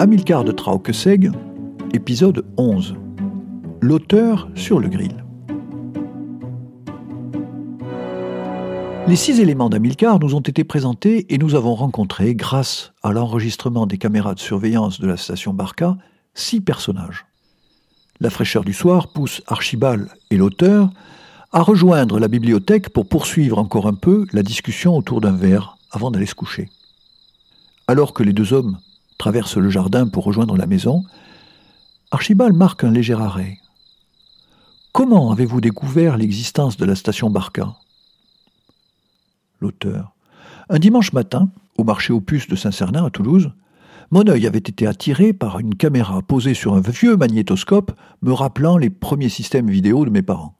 Amilcar de Traukeseg, épisode 11. L'auteur sur le grill. Les six éléments d'Amilcar nous ont été présentés et nous avons rencontré, grâce à l'enregistrement des caméras de surveillance de la station Barca, six personnages. La fraîcheur du soir pousse Archibald et l'auteur à rejoindre la bibliothèque pour poursuivre encore un peu la discussion autour d'un verre avant d'aller se coucher. Alors que les deux hommes traverse le jardin pour rejoindre la maison, Archibald marque un léger arrêt. Comment avez-vous découvert l'existence de la station Barca? L'auteur. Un dimanche matin, au marché aux puces de Saint-Cernin à Toulouse, mon œil avait été attiré par une caméra posée sur un vieux magnétoscope me rappelant les premiers systèmes vidéo de mes parents.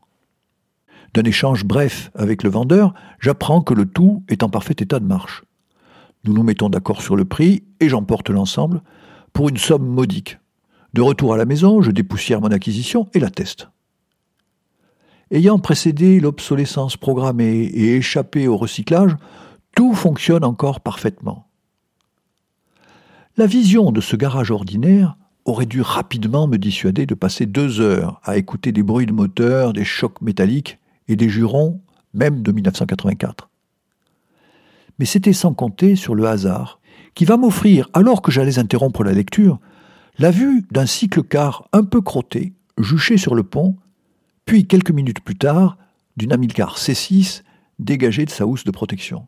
D'un échange bref avec le vendeur, j'apprends que le tout est en parfait état de marche. Nous nous mettons d'accord sur le prix et j'emporte l'ensemble pour une somme modique. De retour à la maison, je dépoussière mon acquisition et la teste. Ayant précédé l'obsolescence programmée et échappé au recyclage, tout fonctionne encore parfaitement. La vision de ce garage ordinaire aurait dû rapidement me dissuader de passer deux heures à écouter des bruits de moteur, des chocs métalliques et des jurons, même de 1984 mais c'était sans compter sur le hasard, qui va m'offrir, alors que j'allais interrompre la lecture, la vue d'un cycle-car un peu crotté, juché sur le pont, puis quelques minutes plus tard, d'une Amilcar C6 dégagée de sa housse de protection.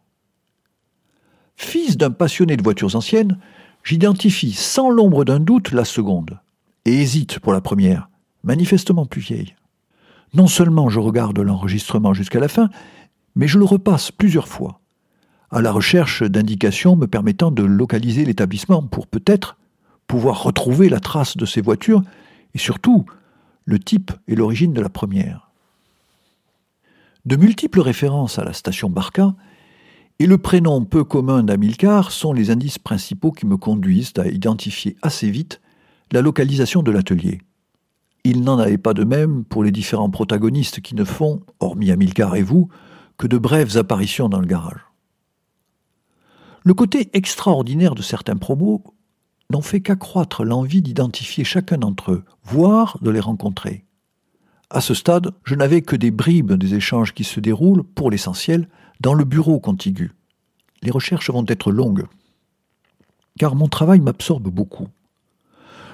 Fils d'un passionné de voitures anciennes, j'identifie sans l'ombre d'un doute la seconde, et hésite pour la première, manifestement plus vieille. Non seulement je regarde l'enregistrement jusqu'à la fin, mais je le repasse plusieurs fois à la recherche d'indications me permettant de localiser l'établissement pour peut-être pouvoir retrouver la trace de ces voitures et surtout le type et l'origine de la première. De multiples références à la station Barca et le prénom peu commun d'Amilcar sont les indices principaux qui me conduisent à identifier assez vite la localisation de l'atelier. Il n'en avait pas de même pour les différents protagonistes qui ne font, hormis Amilcar et vous, que de brèves apparitions dans le garage. Le côté extraordinaire de certains promos n'en fait qu'accroître l'envie d'identifier chacun d'entre eux, voire de les rencontrer. À ce stade, je n'avais que des bribes des échanges qui se déroulent, pour l'essentiel, dans le bureau contigu. Les recherches vont être longues, car mon travail m'absorbe beaucoup.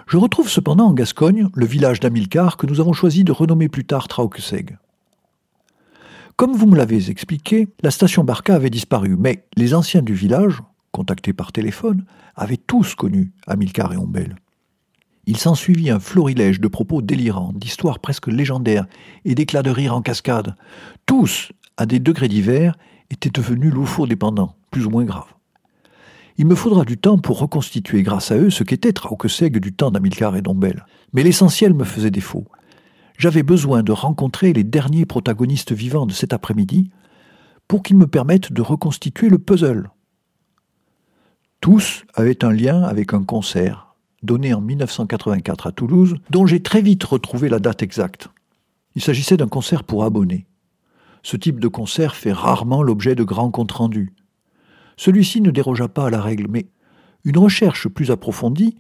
Je retrouve cependant en Gascogne le village d'Amilcar que nous avons choisi de renommer plus tard Traukeseg. Comme vous me l'avez expliqué, la station Barca avait disparu, mais les anciens du village, contactés par téléphone, avaient tous connu Amilcar et Ombel. Il s'ensuivit un florilège de propos délirants, d'histoires presque légendaires et d'éclats de rire en cascade. Tous, à des degrés divers, étaient devenus loufo-dépendants, plus ou moins graves. Il me faudra du temps pour reconstituer grâce à eux ce qu'était Traukeseg du temps d'Amilcar et d'Ombel. Mais l'essentiel me faisait défaut j'avais besoin de rencontrer les derniers protagonistes vivants de cet après-midi pour qu'ils me permettent de reconstituer le puzzle. Tous avaient un lien avec un concert donné en 1984 à Toulouse, dont j'ai très vite retrouvé la date exacte. Il s'agissait d'un concert pour abonnés. Ce type de concert fait rarement l'objet de grands comptes rendus. Celui-ci ne dérogea pas à la règle, mais une recherche plus approfondie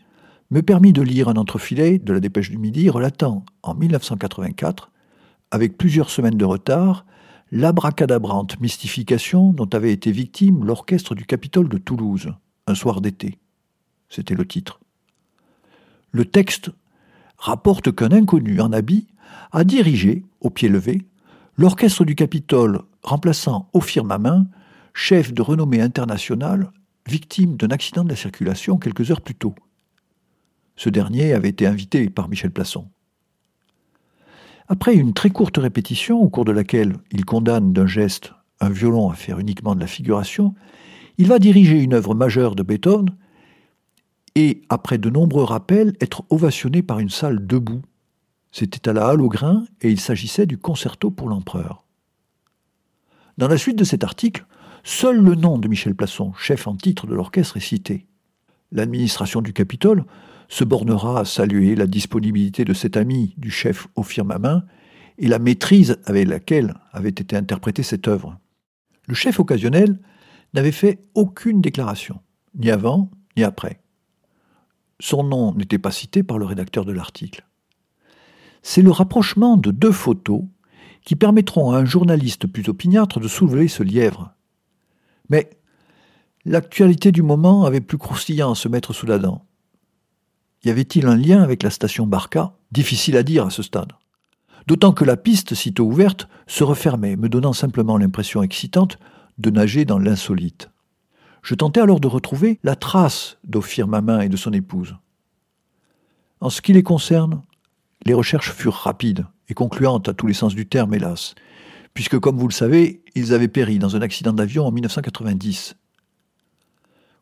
me permit de lire un entrefilet de la Dépêche du Midi relatant, en 1984, avec plusieurs semaines de retard, l'abracadabrante mystification dont avait été victime l'orchestre du Capitole de Toulouse, un soir d'été. C'était le titre. Le texte rapporte qu'un inconnu en habit a dirigé, au pied levé, l'orchestre du Capitole remplaçant au Firmamin, chef de renommée internationale, victime d'un accident de la circulation quelques heures plus tôt. Ce dernier avait été invité par Michel Plasson. Après une très courte répétition, au cours de laquelle il condamne d'un geste un violon à faire uniquement de la figuration, il va diriger une œuvre majeure de Beethoven et, après de nombreux rappels, être ovationné par une salle debout. C'était à la Halle au Grain et il s'agissait du concerto pour l'empereur. Dans la suite de cet article, seul le nom de Michel Plasson, chef en titre de l'orchestre, est cité. L'administration du Capitole se bornera à saluer la disponibilité de cet ami du chef au firmament et la maîtrise avec laquelle avait été interprétée cette œuvre. Le chef occasionnel n'avait fait aucune déclaration, ni avant ni après. son nom n'était pas cité par le rédacteur de l'article. C'est le rapprochement de deux photos qui permettront à un journaliste plus opiniâtre de soulever ce lièvre. Mais l'actualité du moment avait plus croustillant à se mettre sous la dent. Y avait-il un lien avec la station Barca? Difficile à dire à ce stade. D'autant que la piste, sitôt ouverte, se refermait, me donnant simplement l'impression excitante de nager dans l'insolite. Je tentais alors de retrouver la trace d'Ophir Mamin et de son épouse. En ce qui les concerne, les recherches furent rapides et concluantes à tous les sens du terme, hélas, puisque, comme vous le savez, ils avaient péri dans un accident d'avion en 1990.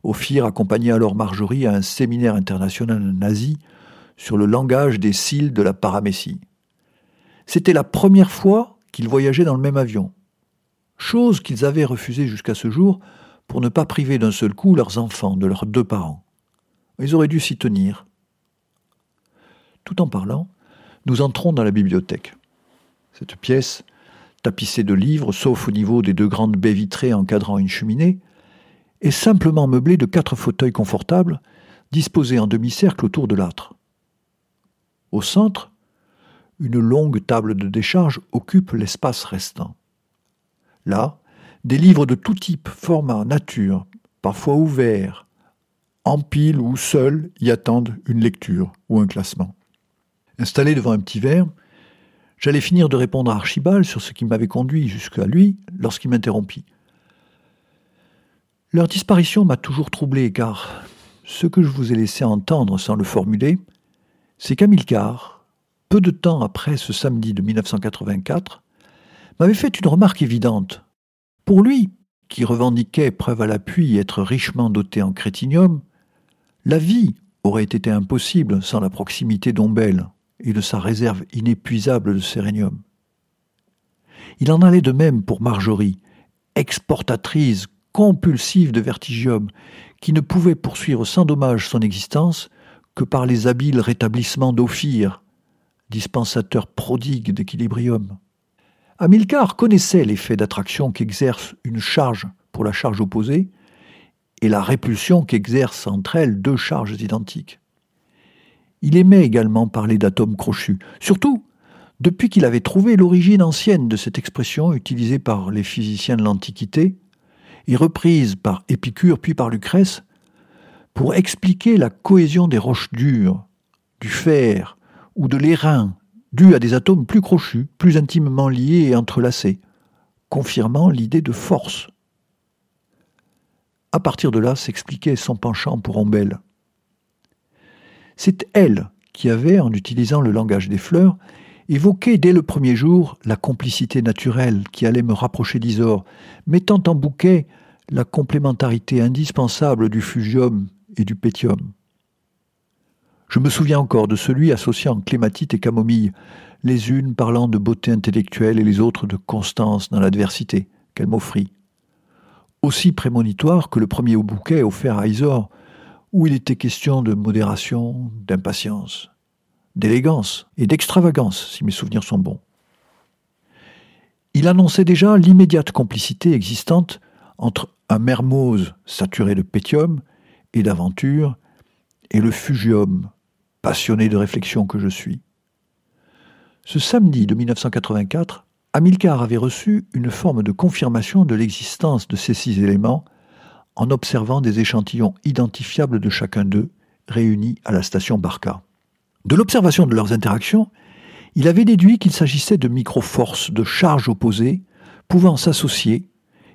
Ophir accompagnait alors Marjorie à un séminaire international nazi sur le langage des cils de la paramécie. C'était la première fois qu'ils voyageaient dans le même avion, chose qu'ils avaient refusée jusqu'à ce jour pour ne pas priver d'un seul coup leurs enfants de leurs deux parents. Ils auraient dû s'y tenir. Tout en parlant, nous entrons dans la bibliothèque. Cette pièce, tapissée de livres, sauf au niveau des deux grandes baies vitrées encadrant une cheminée, est simplement meublée de quatre fauteuils confortables disposés en demi-cercle autour de l'âtre. Au centre, une longue table de décharge occupe l'espace restant. Là, des livres de tout type, format, nature, parfois ouverts, en pile ou seuls, y attendent une lecture ou un classement. Installé devant un petit verre, j'allais finir de répondre à Archibald sur ce qui m'avait conduit jusqu'à lui lorsqu'il m'interrompit. Leur disparition m'a toujours troublé car ce que je vous ai laissé entendre sans le formuler, c'est qu'Amilcar, peu de temps après ce samedi de 1984, m'avait fait une remarque évidente. Pour lui, qui revendiquait, preuve à l'appui, être richement doté en crétinium, la vie aurait été impossible sans la proximité d'Ombel et de sa réserve inépuisable de sérénium. Il en allait de même pour Marjorie, exportatrice compulsive de vertigium, qui ne pouvait poursuivre sans dommage son existence que par les habiles rétablissements d'Ophir, dispensateur prodigue d'équilibrium. Hamilcar connaissait l'effet d'attraction qu'exerce une charge pour la charge opposée et la répulsion qu'exercent entre elles deux charges identiques. Il aimait également parler d'atomes crochus, surtout depuis qu'il avait trouvé l'origine ancienne de cette expression utilisée par les physiciens de l'Antiquité et reprise par Épicure puis par Lucrèce pour expliquer la cohésion des roches dures, du fer ou de l'airain dû à des atomes plus crochus, plus intimement liés et entrelacés, confirmant l'idée de force. À partir de là s'expliquait son penchant pour Ombel. C'est elle qui avait, en utilisant le langage des fleurs, évoqué dès le premier jour la complicité naturelle qui allait me rapprocher d'Isor, mettant en bouquet la complémentarité indispensable du fusium et du pétium. Je me souviens encore de celui associant clématite et camomille, les unes parlant de beauté intellectuelle et les autres de constance dans l'adversité qu'elle m'offrit. Aussi prémonitoire que le premier bouquet offert à Isor, où il était question de modération, d'impatience, d'élégance et d'extravagance, si mes souvenirs sont bons. Il annonçait déjà l'immédiate complicité existante entre un mermose saturé de pétium et d'aventure et le fugium, passionné de réflexion que je suis. Ce samedi de 1984, Amilcar avait reçu une forme de confirmation de l'existence de ces six éléments en observant des échantillons identifiables de chacun d'eux réunis à la station Barca. De l'observation de leurs interactions, il avait déduit qu'il s'agissait de microforces de charges opposées pouvant s'associer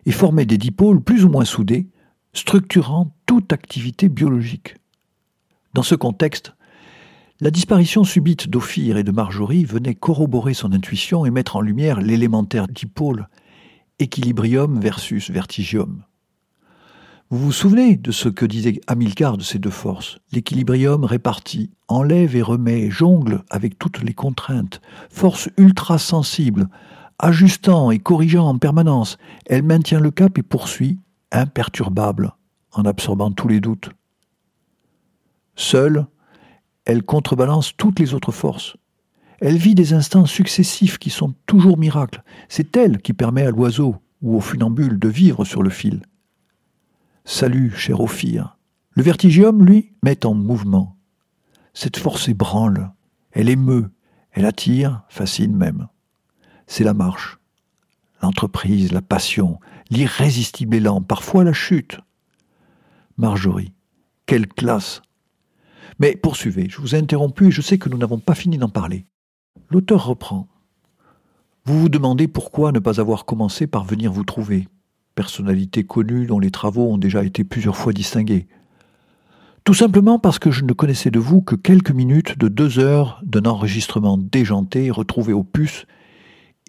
et former des dipôles plus ou moins soudés, structurant toute activité biologique. Dans ce contexte, la disparition subite d'Ophir et de Marjorie venait corroborer son intuition et mettre en lumière l'élémentaire dipôle, équilibrium versus vertigium. Vous vous souvenez de ce que disait Hamilcar de ces deux forces? L'équilibrium réparti, enlève et remet, jongle avec toutes les contraintes, force ultra sensible, ajustant et corrigeant en permanence, elle maintient le cap et poursuit, imperturbable, en absorbant tous les doutes. Seule, elle contrebalance toutes les autres forces. Elle vit des instants successifs qui sont toujours miracles. C'est elle qui permet à l'oiseau ou au funambule de vivre sur le fil. Salut, cher Ophir. Le vertigium, lui, met en mouvement, Cette force ébranle, elle émeut, elle attire, fascine même. C'est la marche, l'entreprise, la passion, l'irrésistible élan, parfois la chute. Marjorie, quelle classe Mais poursuivez, je vous ai interrompu et je sais que nous n'avons pas fini d'en parler. L'auteur reprend. Vous vous demandez pourquoi ne pas avoir commencé par venir vous trouver, personnalité connue dont les travaux ont déjà été plusieurs fois distingués. Tout simplement parce que je ne connaissais de vous que quelques minutes de deux heures d'un enregistrement déjanté retrouvé au puce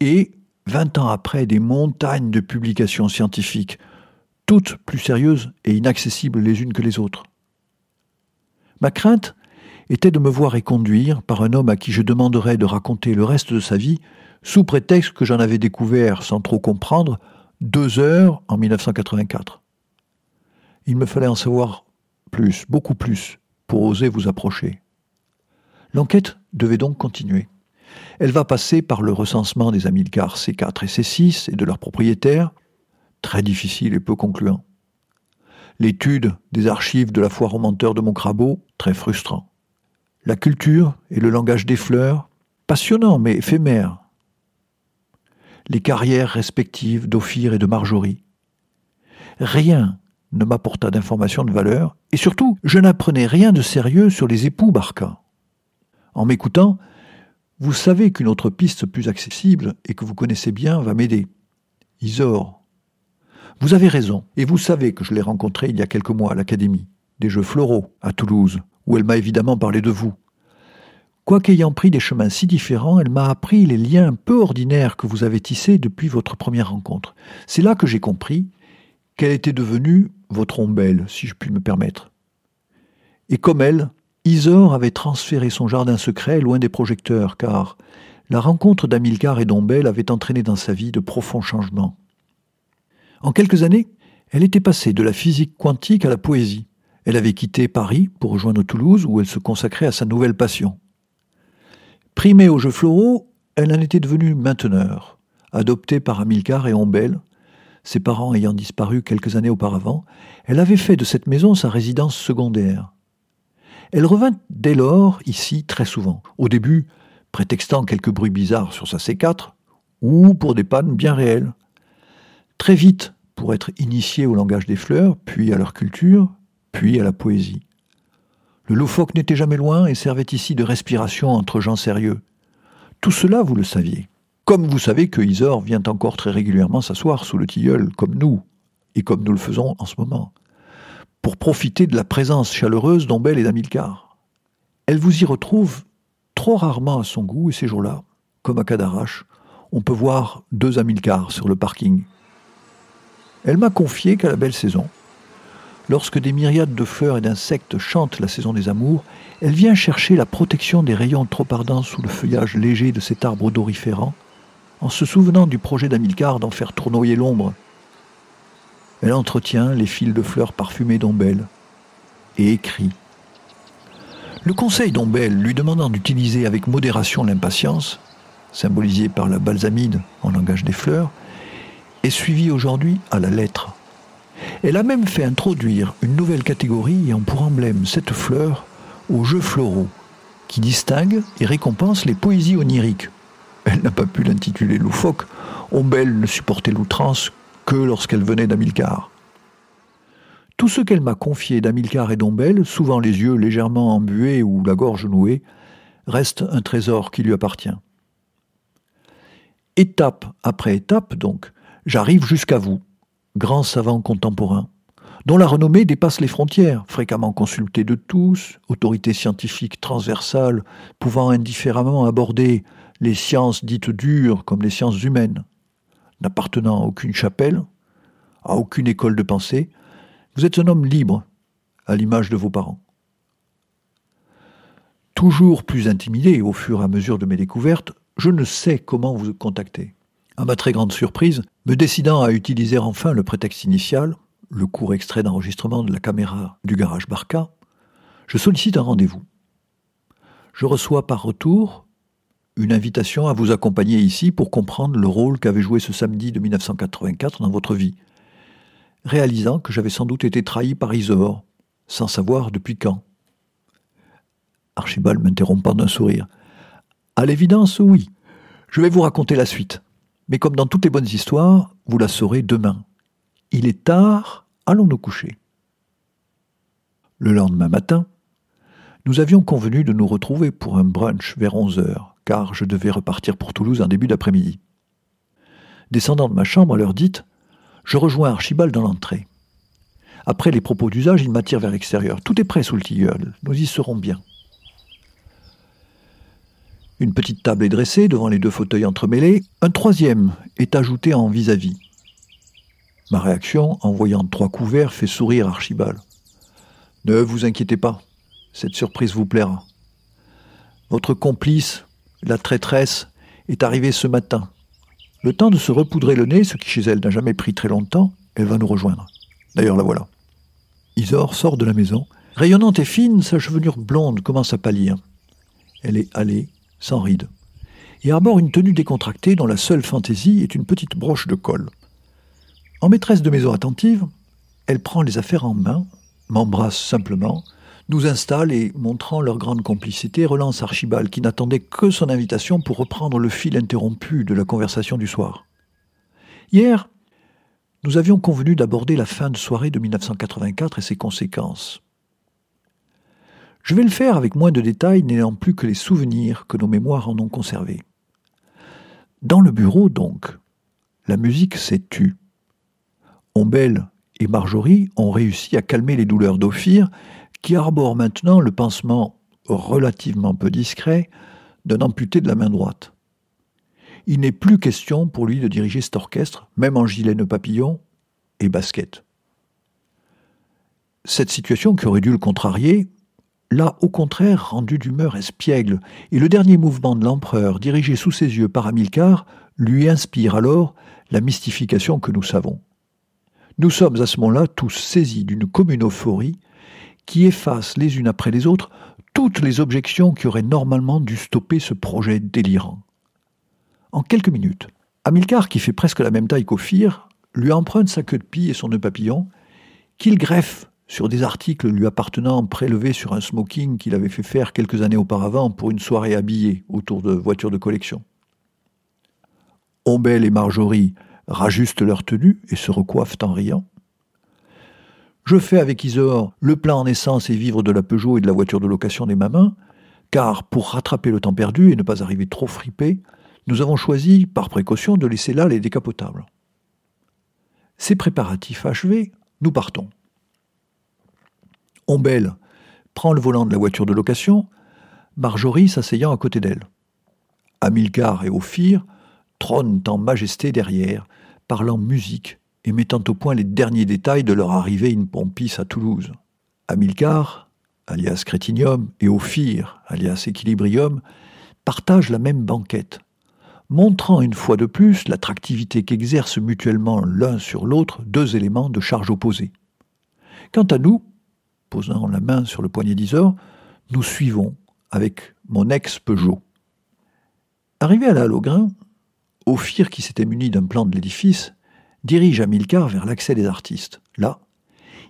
et, vingt ans après, des montagnes de publications scientifiques, toutes plus sérieuses et inaccessibles les unes que les autres. Ma crainte était de me voir éconduire par un homme à qui je demanderais de raconter le reste de sa vie, sous prétexte que j'en avais découvert, sans trop comprendre, deux heures en 1984. Il me fallait en savoir plus, beaucoup plus, pour oser vous approcher. L'enquête devait donc continuer. Elle va passer par le recensement des Amilcar C4 et C6 et de leurs propriétaires, très difficile et peu concluant. L'étude des archives de la foire aux menteurs de Moncrabeau, très frustrant. La culture et le langage des fleurs, passionnant mais éphémère. Les carrières respectives d'Ophir et de Marjorie. Rien ne m'apporta d'informations de valeur, et surtout, je n'apprenais rien de sérieux sur les époux Barca. En m'écoutant, vous savez qu'une autre piste plus accessible et que vous connaissez bien va m'aider. Isor. Vous avez raison, et vous savez que je l'ai rencontrée il y a quelques mois à l'Académie, des Jeux floraux, à Toulouse, où elle m'a évidemment parlé de vous. Quoiqu'ayant pris des chemins si différents, elle m'a appris les liens peu ordinaires que vous avez tissés depuis votre première rencontre. C'est là que j'ai compris qu'elle était devenue votre ombelle, si je puis me permettre. Et comme elle, Isor avait transféré son jardin secret loin des projecteurs, car la rencontre d'Amilcar et d'Ombelle avait entraîné dans sa vie de profonds changements. En quelques années, elle était passée de la physique quantique à la poésie. Elle avait quitté Paris pour rejoindre Toulouse, où elle se consacrait à sa nouvelle passion. Primée aux jeux floraux, elle en était devenue mainteneur. Adoptée par Amilcar et Ombelle, ses parents ayant disparu quelques années auparavant, elle avait fait de cette maison sa résidence secondaire. Elle revint dès lors ici très souvent, au début prétextant quelques bruits bizarres sur sa C4, ou pour des pannes bien réelles. Très vite, pour être initiée au langage des fleurs, puis à leur culture, puis à la poésie. Le loufoque n'était jamais loin et servait ici de respiration entre gens sérieux. Tout cela, vous le saviez. Comme vous savez que Isor vient encore très régulièrement s'asseoir sous le tilleul, comme nous, et comme nous le faisons en ce moment, pour profiter de la présence chaleureuse d'Ombel et d'Amilcar. Elle vous y retrouve trop rarement à son goût, et ces jours-là, comme à Cadarache, on peut voir deux Amilcar sur le parking. Elle m'a confié qu'à la belle saison, lorsque des myriades de fleurs et d'insectes chantent la saison des amours, elle vient chercher la protection des rayons trop ardents sous le feuillage léger de cet arbre odoriférant en se souvenant du projet d'Amilcar d'en faire tournoyer l'ombre. Elle entretient les fils de fleurs parfumées d'Ombelle et écrit. Le conseil d'Ombelle lui demandant d'utiliser avec modération l'impatience, symbolisée par la balsamide en langage des fleurs, est suivi aujourd'hui à la lettre. Elle a même fait introduire une nouvelle catégorie ayant pour emblème cette fleur aux jeux floraux, qui distingue et récompense les poésies oniriques, elle n'a pas pu l'intituler loufoque. Ombelle ne supportait l'outrance que lorsqu'elle venait d'Amilcar. Tout ce qu'elle m'a confié d'Amilcar et d'Ombelle, souvent les yeux légèrement embués ou la gorge nouée, reste un trésor qui lui appartient. Étape après étape, donc, j'arrive jusqu'à vous, grand savant contemporain, dont la renommée dépasse les frontières, fréquemment consulté de tous, autorité scientifique transversale pouvant indifféremment aborder les sciences dites dures comme les sciences humaines, n'appartenant à aucune chapelle, à aucune école de pensée, vous êtes un homme libre, à l'image de vos parents. Toujours plus intimidé au fur et à mesure de mes découvertes, je ne sais comment vous contacter. À ma très grande surprise, me décidant à utiliser enfin le prétexte initial, le court extrait d'enregistrement de la caméra du garage Barca, je sollicite un rendez-vous. Je reçois par retour une invitation à vous accompagner ici pour comprendre le rôle qu'avait joué ce samedi de 1984 dans votre vie, réalisant que j'avais sans doute été trahi par Isor, sans savoir depuis quand. Archibald m'interrompant d'un sourire. À l'évidence, oui. Je vais vous raconter la suite. Mais comme dans toutes les bonnes histoires, vous la saurez demain. Il est tard, allons nous coucher. Le lendemain matin, nous avions convenu de nous retrouver pour un brunch vers 11 heures, car je devais repartir pour Toulouse en début d'après-midi. Descendant de ma chambre à l'heure dite, je rejoins Archibald dans l'entrée. Après les propos d'usage, il m'attire vers l'extérieur. Tout est prêt sous le tilleul, nous y serons bien. Une petite table est dressée devant les deux fauteuils entremêlés. Un troisième est ajouté en vis-à-vis. Ma réaction, en voyant trois couverts, fait sourire Archibald. Ne vous inquiétez pas, cette surprise vous plaira. Votre complice, la traîtresse, est arrivée ce matin. Le temps de se repoudrer le nez, ce qui chez elle n'a jamais pris très longtemps, elle va nous rejoindre. D'ailleurs, la voilà. Isor sort de la maison. Rayonnante et fine, sa chevelure blonde commence à pâlir. Elle est allée, sans rides, et arbore une tenue décontractée dont la seule fantaisie est une petite broche de colle. En maîtresse de maison attentive, elle prend les affaires en main, m'embrasse simplement, nous installe et, montrant leur grande complicité, relance Archibald qui n'attendait que son invitation pour reprendre le fil interrompu de la conversation du soir. Hier, nous avions convenu d'aborder la fin de soirée de 1984 et ses conséquences. Je vais le faire avec moins de détails, n'ayant plus que les souvenirs que nos mémoires en ont conservés. Dans le bureau, donc, la musique s'est tue. Ombelle et Marjorie ont réussi à calmer les douleurs d'Ophir, qui arbore maintenant le pansement relativement peu discret d'un amputé de la main droite. Il n'est plus question pour lui de diriger cet orchestre, même en gilet de papillon et basket. Cette situation qui aurait dû le contrarier l'a au contraire rendu d'humeur espiègle, et le dernier mouvement de l'empereur, dirigé sous ses yeux par Amilcar, lui inspire alors la mystification que nous savons. Nous sommes à ce moment-là tous saisis d'une commune euphorie qui efface les unes après les autres toutes les objections qui auraient normalement dû stopper ce projet délirant. En quelques minutes, Amilcar, qui fait presque la même taille qu'Ophir, lui emprunte sa queue de pie et son nœud papillon, qu'il greffe sur des articles lui appartenant prélevés sur un smoking qu'il avait fait faire quelques années auparavant pour une soirée habillée autour de voitures de collection. Ombelle et Marjorie rajustent leur tenue et se recoiffent en riant. Je fais avec Isor le plein en essence et vivre de la Peugeot et de la voiture de location des mamans, car pour rattraper le temps perdu et ne pas arriver trop fripé, nous avons choisi, par précaution, de laisser là les décapotables. Ces préparatifs achevés, nous partons. Ombelle prend le volant de la voiture de location, Marjorie s'asseyant à côté d'elle. Amilcar et Ophir trônent en majesté derrière, parlant musique et mettant au point les derniers détails de leur arrivée in Pompis à Toulouse. Amilcar, alias Crétinium, et Ophir, alias Equilibrium, partagent la même banquette, montrant une fois de plus l'attractivité qu'exercent mutuellement l'un sur l'autre deux éléments de charge opposée. Quant à nous, posant la main sur le poignet d'Isor, nous suivons avec mon ex-Peugeot. Arrivé à la Ophir, qui s'était muni d'un plan de l'édifice, dirige Amilcar vers l'accès des artistes. Là,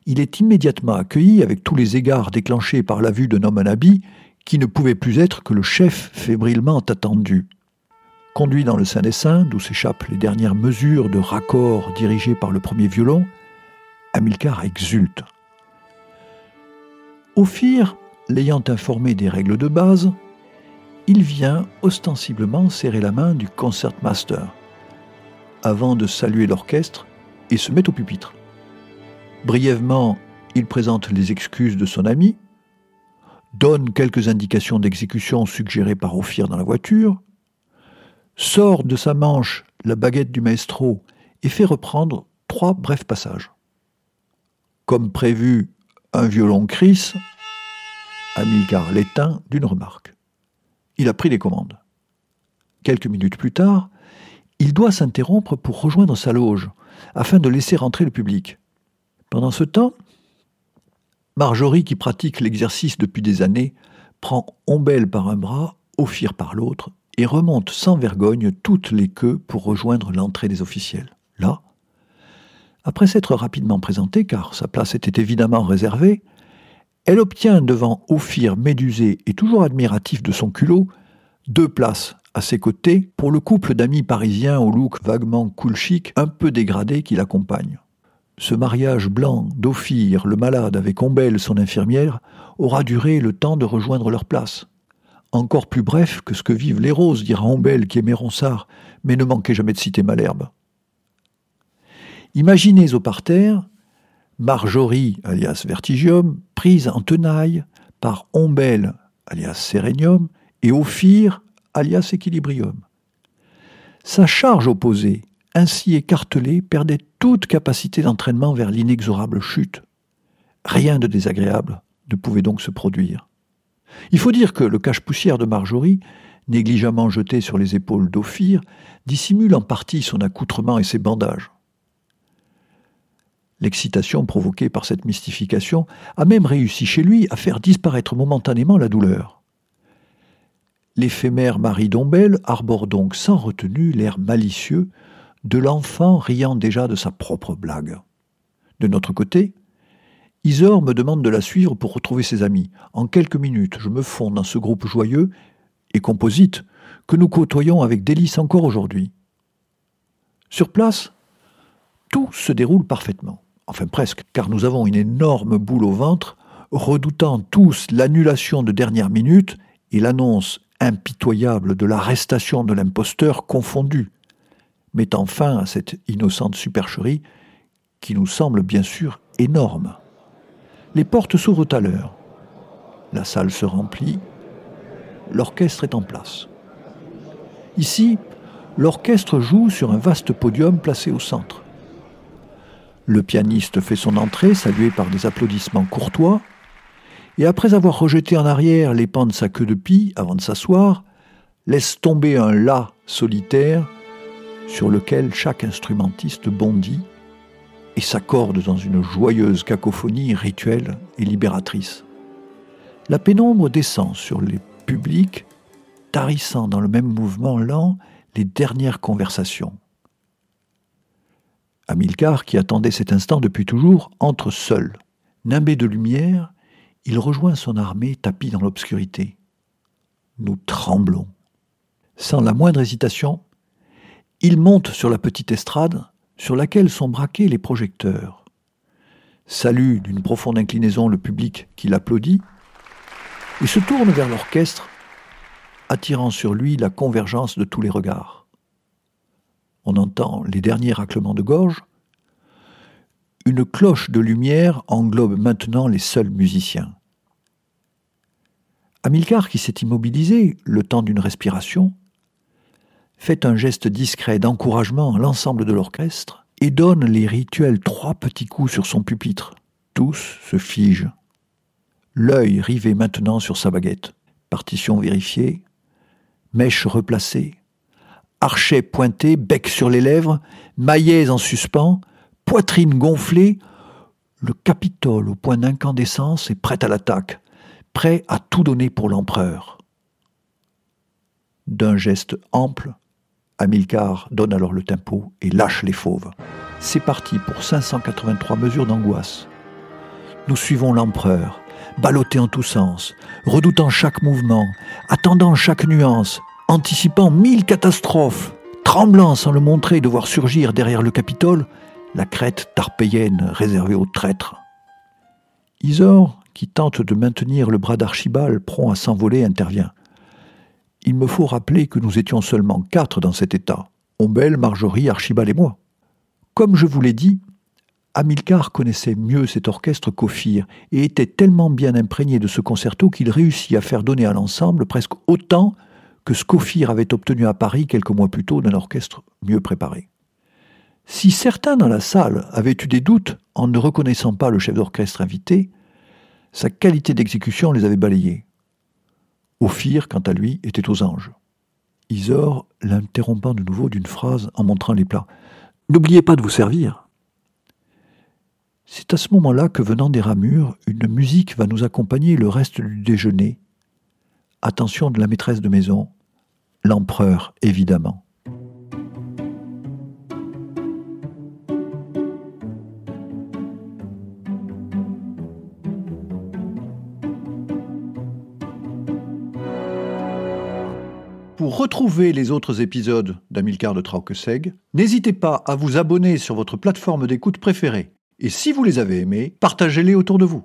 il est immédiatement accueilli avec tous les égards déclenchés par la vue d'un homme en habit qui ne pouvait plus être que le chef fébrilement attendu. Conduit dans le Saint des d'où s'échappent les dernières mesures de raccord dirigées par le premier violon, Amilcar exulte. Ophir, l'ayant informé des règles de base, il vient ostensiblement serrer la main du concertmaster, avant de saluer l'orchestre et se met au pupitre. Brièvement, il présente les excuses de son ami, donne quelques indications d'exécution suggérées par Ophir dans la voiture, sort de sa manche la baguette du maestro et fait reprendre trois brefs passages. Comme prévu un violon Chris, Amilcar l'éteint d'une remarque. Il a pris les commandes. Quelques minutes plus tard, il doit s'interrompre pour rejoindre sa loge, afin de laisser rentrer le public. Pendant ce temps, Marjorie, qui pratique l'exercice depuis des années, prend Ombelle par un bras, Ophir par l'autre, et remonte sans vergogne toutes les queues pour rejoindre l'entrée des officiels. Là, après s'être rapidement présentée, car sa place était évidemment réservée, Elle obtient devant Ophir médusé et toujours admiratif de son culot, deux places à ses côtés pour le couple d'amis parisiens au look vaguement cool chic, un peu dégradé qui l'accompagne. Ce mariage blanc d'Ophir, le malade, avec Ombelle, son infirmière, aura duré le temps de rejoindre leur place. Encore plus bref que ce que vivent les roses, dira Ombelle qui aimait Ronsard, mais ne manquait jamais de citer Malherbe. Imaginez au parterre Marjorie, alias Vertigium, prise en tenaille par Ombelle, alias Sérénium, et Ophir, alias Equilibrium. Sa charge opposée, ainsi écartelée, perdait toute capacité d'entraînement vers l'inexorable chute. Rien de désagréable ne pouvait donc se produire. Il faut dire que le cache-poussière de Marjorie, négligemment jeté sur les épaules d'Ophir, dissimule en partie son accoutrement et ses bandages. L'excitation provoquée par cette mystification a même réussi chez lui à faire disparaître momentanément la douleur. L'éphémère Marie Dombel arbore donc sans retenue l'air malicieux de l'enfant riant déjà de sa propre blague. De notre côté, Isor me demande de la suivre pour retrouver ses amis. En quelques minutes, je me fonds dans ce groupe joyeux et composite que nous côtoyons avec délice encore aujourd'hui. Sur place, tout se déroule parfaitement. Enfin presque, car nous avons une énorme boule au ventre, redoutant tous l'annulation de dernière minute et l'annonce impitoyable de l'arrestation de l'imposteur confondu, mettant fin à cette innocente supercherie qui nous semble bien sûr énorme. Les portes s'ouvrent à l'heure. La salle se remplit. L'orchestre est en place. Ici, l'orchestre joue sur un vaste podium placé au centre. Le pianiste fait son entrée, salué par des applaudissements courtois, et après avoir rejeté en arrière les pans de sa queue de pie avant de s'asseoir, laisse tomber un La solitaire sur lequel chaque instrumentiste bondit et s'accorde dans une joyeuse cacophonie rituelle et libératrice. La pénombre descend sur les publics, tarissant dans le même mouvement lent les dernières conversations. Amilcar, qui attendait cet instant depuis toujours, entre seul. Nimbé de lumière, il rejoint son armée tapie dans l'obscurité. Nous tremblons. Sans la moindre hésitation, il monte sur la petite estrade sur laquelle sont braqués les projecteurs. Salue d'une profonde inclinaison le public qui l'applaudit et se tourne vers l'orchestre, attirant sur lui la convergence de tous les regards. On entend les derniers raclements de gorge, une cloche de lumière englobe maintenant les seuls musiciens. Amilcar, qui s'est immobilisé le temps d'une respiration, fait un geste discret d'encouragement à l'ensemble de l'orchestre et donne les rituels trois petits coups sur son pupitre. Tous se figent. L'œil rivé maintenant sur sa baguette. Partition vérifiée. Mèche replacée. Archet pointé, bec sur les lèvres, maillets en suspens, poitrine gonflée, le Capitole au point d'incandescence est prêt à l'attaque, prêt à tout donner pour l'empereur. D'un geste ample, Amilcar donne alors le tempo et lâche les fauves. C'est parti pour 583 mesures d'angoisse. Nous suivons l'empereur, ballotté en tous sens, redoutant chaque mouvement, attendant chaque nuance, anticipant mille catastrophes, tremblant sans le montrer de voir surgir derrière le Capitole la crête tarpéienne réservée aux traîtres. Isor, qui tente de maintenir le bras d'Archibald prompt à s'envoler, intervient. Il me faut rappeler que nous étions seulement quatre dans cet état Ombel, Marjorie, Archibald et moi. Comme je vous l'ai dit, Amilcar connaissait mieux cet orchestre qu'Ophir et était tellement bien imprégné de ce concerto qu'il réussit à faire donner à l'ensemble presque autant que qu'Ophir avait obtenu à Paris quelques mois plus tôt d'un orchestre mieux préparé. Si certains dans la salle avaient eu des doutes en ne reconnaissant pas le chef d'orchestre invité, sa qualité d'exécution les avait balayés. Ophir, quant à lui, était aux anges. Isor l'interrompant de nouveau d'une phrase en montrant les plats. N'oubliez pas de vous servir. C'est à ce moment-là que, venant des ramures, une musique va nous accompagner le reste du déjeuner attention de la maîtresse de maison, l'empereur évidemment. Pour retrouver les autres épisodes d'Amilcar de Traukeseg, n'hésitez pas à vous abonner sur votre plateforme d'écoute préférée. Et si vous les avez aimés, partagez-les autour de vous.